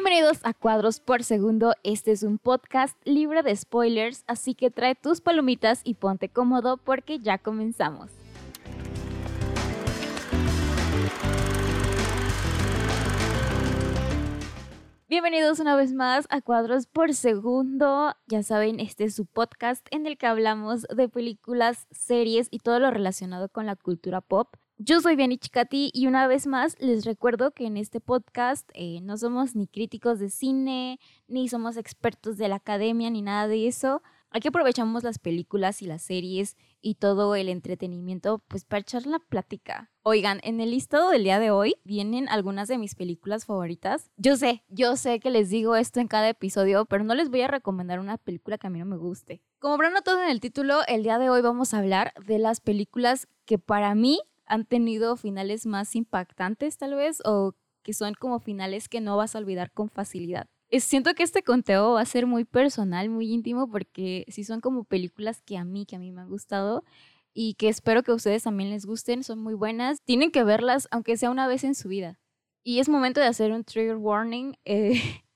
Bienvenidos a Cuadros por Segundo. Este es un podcast libre de spoilers, así que trae tus palomitas y ponte cómodo porque ya comenzamos. Bienvenidos una vez más a Cuadros por Segundo. Ya saben, este es su podcast en el que hablamos de películas, series y todo lo relacionado con la cultura pop. Yo soy Vianney Chicati y una vez más les recuerdo que en este podcast eh, no somos ni críticos de cine, ni somos expertos de la academia, ni nada de eso. Aquí aprovechamos las películas y las series y todo el entretenimiento pues para echar la plática. Oigan, en el listado del día de hoy vienen algunas de mis películas favoritas. Yo sé, yo sé que les digo esto en cada episodio, pero no les voy a recomendar una película que a mí no me guste. Como habrán notado en el título, el día de hoy vamos a hablar de las películas que para mí han tenido finales más impactantes tal vez o que son como finales que no vas a olvidar con facilidad siento que este conteo va a ser muy personal, muy íntimo, porque sí son como películas que a mí, que a mí me han gustado y que espero que a ustedes también les gusten, son muy buenas. Tienen que verlas, aunque sea una vez en su vida. Y es momento de hacer un trigger warning. Eh,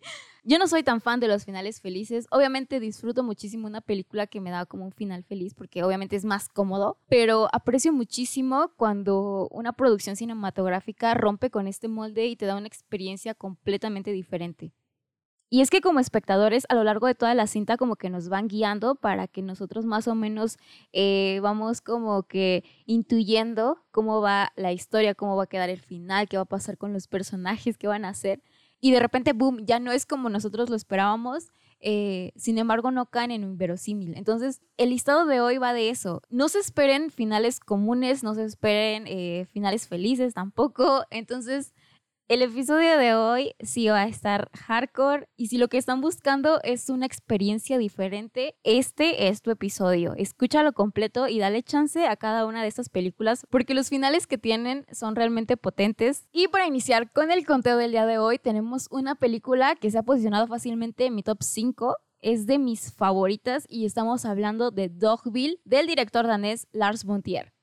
yo no soy tan fan de los finales felices. Obviamente disfruto muchísimo una película que me da como un final feliz porque obviamente es más cómodo, pero aprecio muchísimo cuando una producción cinematográfica rompe con este molde y te da una experiencia completamente diferente. Y es que como espectadores a lo largo de toda la cinta como que nos van guiando para que nosotros más o menos eh, vamos como que intuyendo cómo va la historia, cómo va a quedar el final, qué va a pasar con los personajes, qué van a hacer. Y de repente, boom, ya no es como nosotros lo esperábamos. Eh, sin embargo, no caen en un verosímil. Entonces, el listado de hoy va de eso. No se esperen finales comunes, no se esperen eh, finales felices tampoco. Entonces, el episodio de hoy sí va a estar hardcore y si lo que están buscando es una experiencia diferente, este es tu episodio. Escúchalo completo y dale chance a cada una de estas películas porque los finales que tienen son realmente potentes. Y para iniciar con el conteo del día de hoy, tenemos una película que se ha posicionado fácilmente en mi top 5 es de mis favoritas y estamos hablando de Dogville del director danés Lars von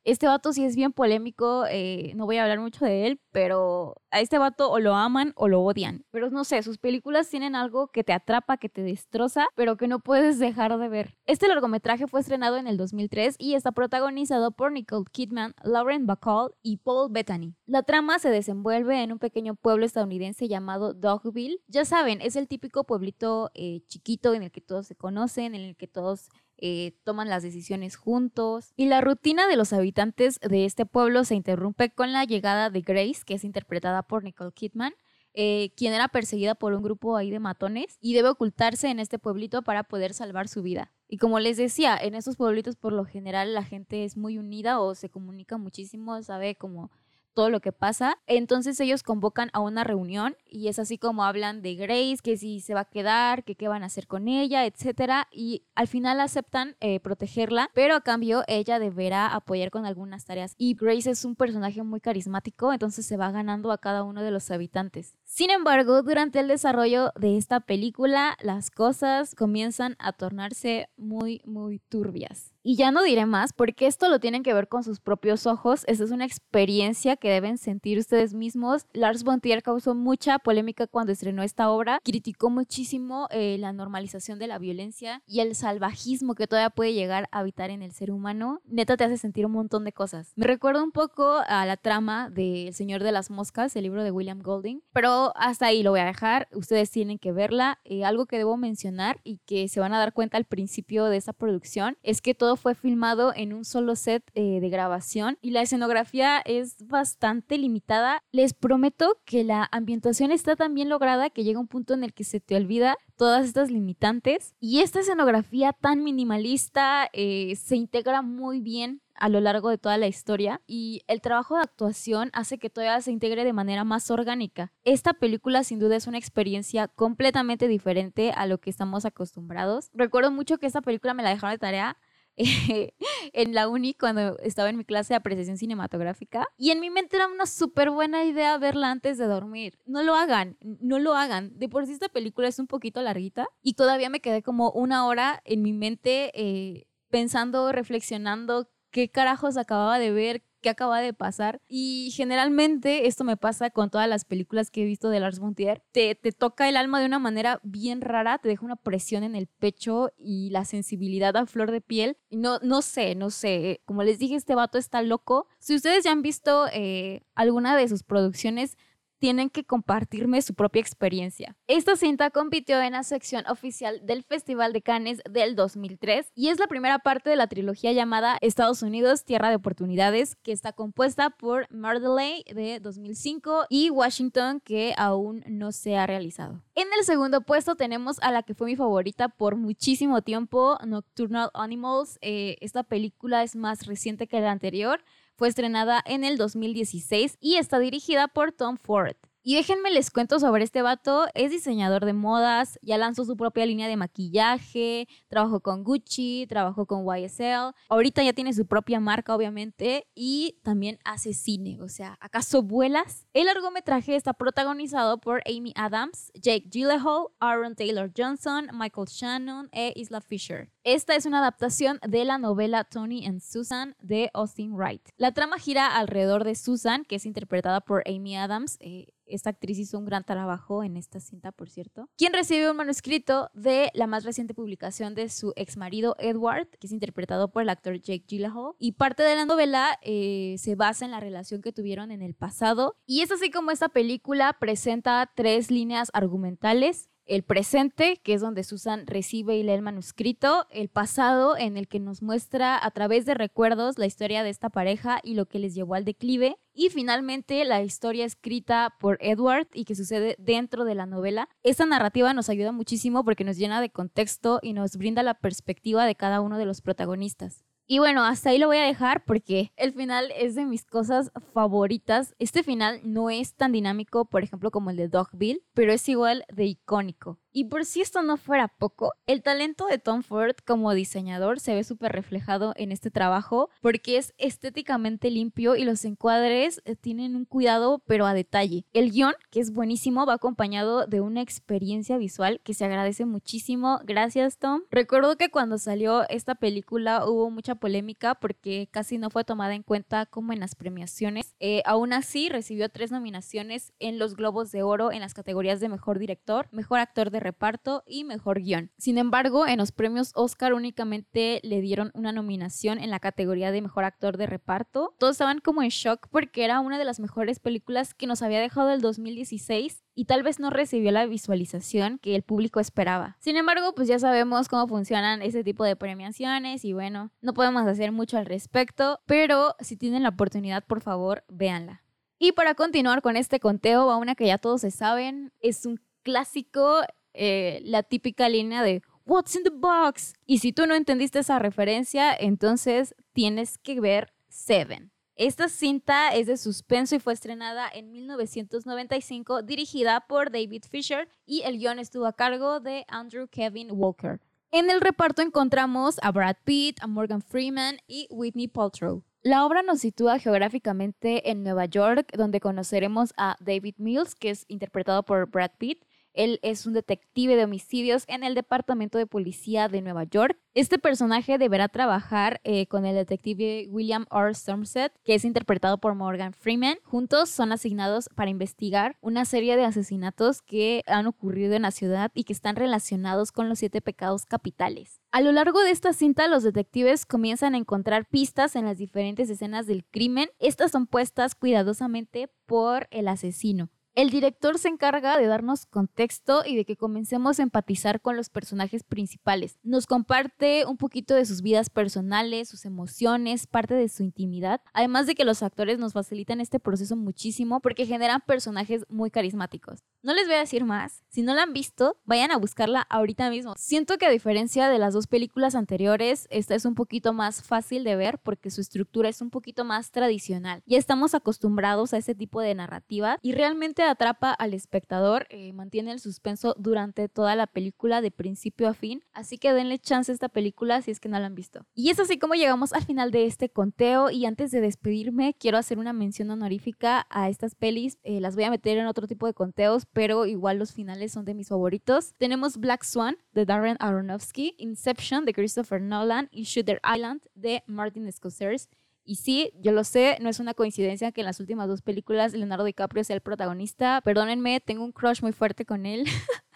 este vato sí es bien polémico, eh, no voy a hablar mucho de él, pero a este vato o lo aman o lo odian. Pero no sé, sus películas tienen algo que te atrapa, que te destroza, pero que no puedes dejar de ver. Este largometraje fue estrenado en el 2003 y está protagonizado por Nicole Kidman, Lauren Bacall y Paul Bettany. La trama se desenvuelve en un pequeño pueblo estadounidense llamado Dogville. Ya saben, es el típico pueblito eh, chiquito en el que todos se conocen, en el que todos eh, toman las decisiones juntos. Y la rutina de los habitantes de este pueblo se interrumpe con la llegada de Grace, que es interpretada por Nicole Kidman, eh, quien era perseguida por un grupo ahí de matones y debe ocultarse en este pueblito para poder salvar su vida. Y como les decía, en estos pueblitos por lo general la gente es muy unida o se comunica muchísimo, sabe como todo lo que pasa. Entonces ellos convocan a una reunión y es así como hablan de Grace, que si se va a quedar, que qué van a hacer con ella, etcétera. Y al final aceptan eh, protegerla, pero a cambio ella deberá apoyar con algunas tareas. Y Grace es un personaje muy carismático, entonces se va ganando a cada uno de los habitantes. Sin embargo, durante el desarrollo de esta película, las cosas comienzan a tornarse muy, muy turbias. Y ya no diré más porque esto lo tienen que ver con sus propios ojos. Esta es una experiencia que deben sentir ustedes mismos. Lars von Trier causó mucha polémica cuando estrenó esta obra. Criticó muchísimo eh, la normalización de la violencia y el salvajismo que todavía puede llegar a habitar en el ser humano. Neta te hace sentir un montón de cosas. Me recuerda un poco a la trama de El Señor de las Moscas, el libro de William Golding. Pero hasta ahí lo voy a dejar. Ustedes tienen que verla. Eh, algo que debo mencionar y que se van a dar cuenta al principio de esta producción es que todo fue filmado en un solo set eh, de grabación y la escenografía es bastante limitada. Les prometo que la ambientación está tan bien lograda que llega un punto en el que se te olvida todas estas limitantes y esta escenografía tan minimalista eh, se integra muy bien a lo largo de toda la historia y el trabajo de actuación hace que todavía se integre de manera más orgánica. Esta película sin duda es una experiencia completamente diferente a lo que estamos acostumbrados. Recuerdo mucho que esta película me la dejaron de tarea en la uni cuando estaba en mi clase de apreciación cinematográfica y en mi mente era una súper buena idea verla antes de dormir. No lo hagan, no lo hagan. De por sí esta película es un poquito larguita y todavía me quedé como una hora en mi mente eh, pensando, reflexionando qué carajos acababa de ver, qué acaba de pasar. Y generalmente esto me pasa con todas las películas que he visto de Lars Montier. Te, te toca el alma de una manera bien rara, te deja una presión en el pecho y la sensibilidad a flor de piel. No, no sé, no sé. Como les dije, este vato está loco. Si ustedes ya han visto eh, alguna de sus producciones, tienen que compartirme su propia experiencia. Esta cinta compitió en la sección oficial del Festival de Cannes del 2003 y es la primera parte de la trilogía llamada Estados Unidos, Tierra de Oportunidades, que está compuesta por Mardeley de 2005 y Washington, que aún no se ha realizado. En el segundo puesto tenemos a la que fue mi favorita por muchísimo tiempo, Nocturnal Animals. Eh, esta película es más reciente que la anterior fue estrenada en el 2016 y está dirigida por Tom Ford. Y déjenme les cuento sobre este vato. Es diseñador de modas, ya lanzó su propia línea de maquillaje, trabajó con Gucci, trabajó con YSL. Ahorita ya tiene su propia marca, obviamente, y también hace cine. O sea, ¿acaso vuelas? El largometraje está protagonizado por Amy Adams, Jake Gyllenhaal, Aaron Taylor Johnson, Michael Shannon e Isla Fisher. Esta es una adaptación de la novela Tony and Susan de Austin Wright. La trama gira alrededor de Susan, que es interpretada por Amy Adams. Eh, esta actriz hizo un gran trabajo en esta cinta, por cierto. Quien recibe un manuscrito de la más reciente publicación de su ex marido Edward, que es interpretado por el actor Jake Gyllenhaal. Y parte de la novela eh, se basa en la relación que tuvieron en el pasado. Y es así como esta película presenta tres líneas argumentales el presente, que es donde Susan recibe y lee el manuscrito, el pasado, en el que nos muestra a través de recuerdos la historia de esta pareja y lo que les llevó al declive, y finalmente la historia escrita por Edward y que sucede dentro de la novela. Esta narrativa nos ayuda muchísimo porque nos llena de contexto y nos brinda la perspectiva de cada uno de los protagonistas. Y bueno, hasta ahí lo voy a dejar porque el final es de mis cosas favoritas. Este final no es tan dinámico, por ejemplo, como el de Dogville, pero es igual de icónico. Y por si esto no fuera poco, el talento de Tom Ford como diseñador se ve súper reflejado en este trabajo porque es estéticamente limpio y los encuadres eh, tienen un cuidado pero a detalle. El guion, que es buenísimo, va acompañado de una experiencia visual que se agradece muchísimo. Gracias Tom. Recuerdo que cuando salió esta película hubo mucha polémica porque casi no fue tomada en cuenta como en las premiaciones. Eh, aún así recibió tres nominaciones en los Globos de Oro en las categorías de Mejor Director, Mejor Actor reparto y mejor guion. Sin embargo, en los premios Oscar únicamente le dieron una nominación en la categoría de mejor actor de reparto. Todos estaban como en shock porque era una de las mejores películas que nos había dejado el 2016 y tal vez no recibió la visualización que el público esperaba. Sin embargo, pues ya sabemos cómo funcionan ese tipo de premiaciones y bueno, no podemos hacer mucho al respecto, pero si tienen la oportunidad, por favor, véanla. Y para continuar con este conteo, va una que ya todos se saben, es un clásico eh, la típica línea de What's in the box? Y si tú no entendiste esa referencia, entonces tienes que ver Seven. Esta cinta es de suspenso y fue estrenada en 1995, dirigida por David Fisher y el guion estuvo a cargo de Andrew Kevin Walker. En el reparto encontramos a Brad Pitt, a Morgan Freeman y Whitney Paltrow. La obra nos sitúa geográficamente en Nueva York, donde conoceremos a David Mills, que es interpretado por Brad Pitt, él es un detective de homicidios en el Departamento de Policía de Nueva York. Este personaje deberá trabajar eh, con el detective William R. Somerset, que es interpretado por Morgan Freeman. Juntos son asignados para investigar una serie de asesinatos que han ocurrido en la ciudad y que están relacionados con los siete pecados capitales. A lo largo de esta cinta, los detectives comienzan a encontrar pistas en las diferentes escenas del crimen. Estas son puestas cuidadosamente por el asesino. El director se encarga de darnos contexto y de que comencemos a empatizar con los personajes principales. Nos comparte un poquito de sus vidas personales, sus emociones, parte de su intimidad, además de que los actores nos facilitan este proceso muchísimo porque generan personajes muy carismáticos. No les voy a decir más, si no la han visto, vayan a buscarla ahorita mismo. Siento que a diferencia de las dos películas anteriores, esta es un poquito más fácil de ver porque su estructura es un poquito más tradicional. Ya estamos acostumbrados a ese tipo de narrativa y realmente atrapa al espectador, eh, mantiene el suspenso durante toda la película de principio a fin, así que denle chance a esta película si es que no la han visto. Y es así como llegamos al final de este conteo y antes de despedirme quiero hacer una mención honorífica a estas pelis, eh, las voy a meter en otro tipo de conteos pero igual los finales son de mis favoritos. Tenemos Black Swan de Darren Aronofsky, Inception de Christopher Nolan y Shooter Island de Martin Scorsese. Y sí, yo lo sé, no es una coincidencia que en las últimas dos películas Leonardo DiCaprio sea el protagonista. Perdónenme, tengo un crush muy fuerte con él.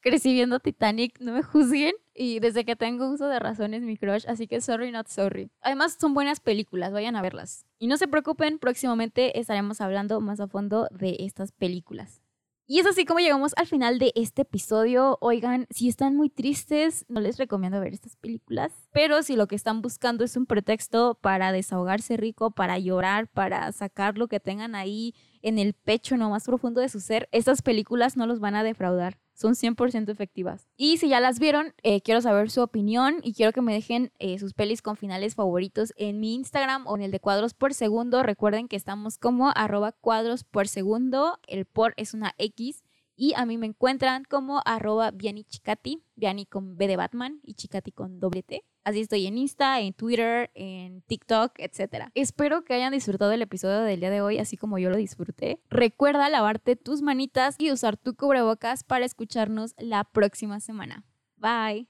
Crecí viendo Titanic, no me juzguen. Y desde que tengo uso de razón es mi crush, así que sorry, not sorry. Además, son buenas películas, vayan a verlas. Y no se preocupen, próximamente estaremos hablando más a fondo de estas películas. Y es así como llegamos al final de este episodio. Oigan, si están muy tristes, no les recomiendo ver estas películas. Pero si lo que están buscando es un pretexto para desahogarse rico, para llorar, para sacar lo que tengan ahí en el pecho, no más profundo de su ser, estas películas no los van a defraudar son 100% efectivas. Y si ya las vieron, eh, quiero saber su opinión y quiero que me dejen eh, sus pelis con finales favoritos en mi Instagram o en el de cuadros por segundo. Recuerden que estamos como arroba cuadros por segundo. El por es una X. Y a mí me encuentran como arroba Viani Chicati, Viani con B de Batman y Chicati con doble T. Así estoy en Insta, en Twitter, en TikTok, etc. Espero que hayan disfrutado el episodio del día de hoy, así como yo lo disfruté. Recuerda lavarte tus manitas y usar tu cubrebocas para escucharnos la próxima semana. Bye.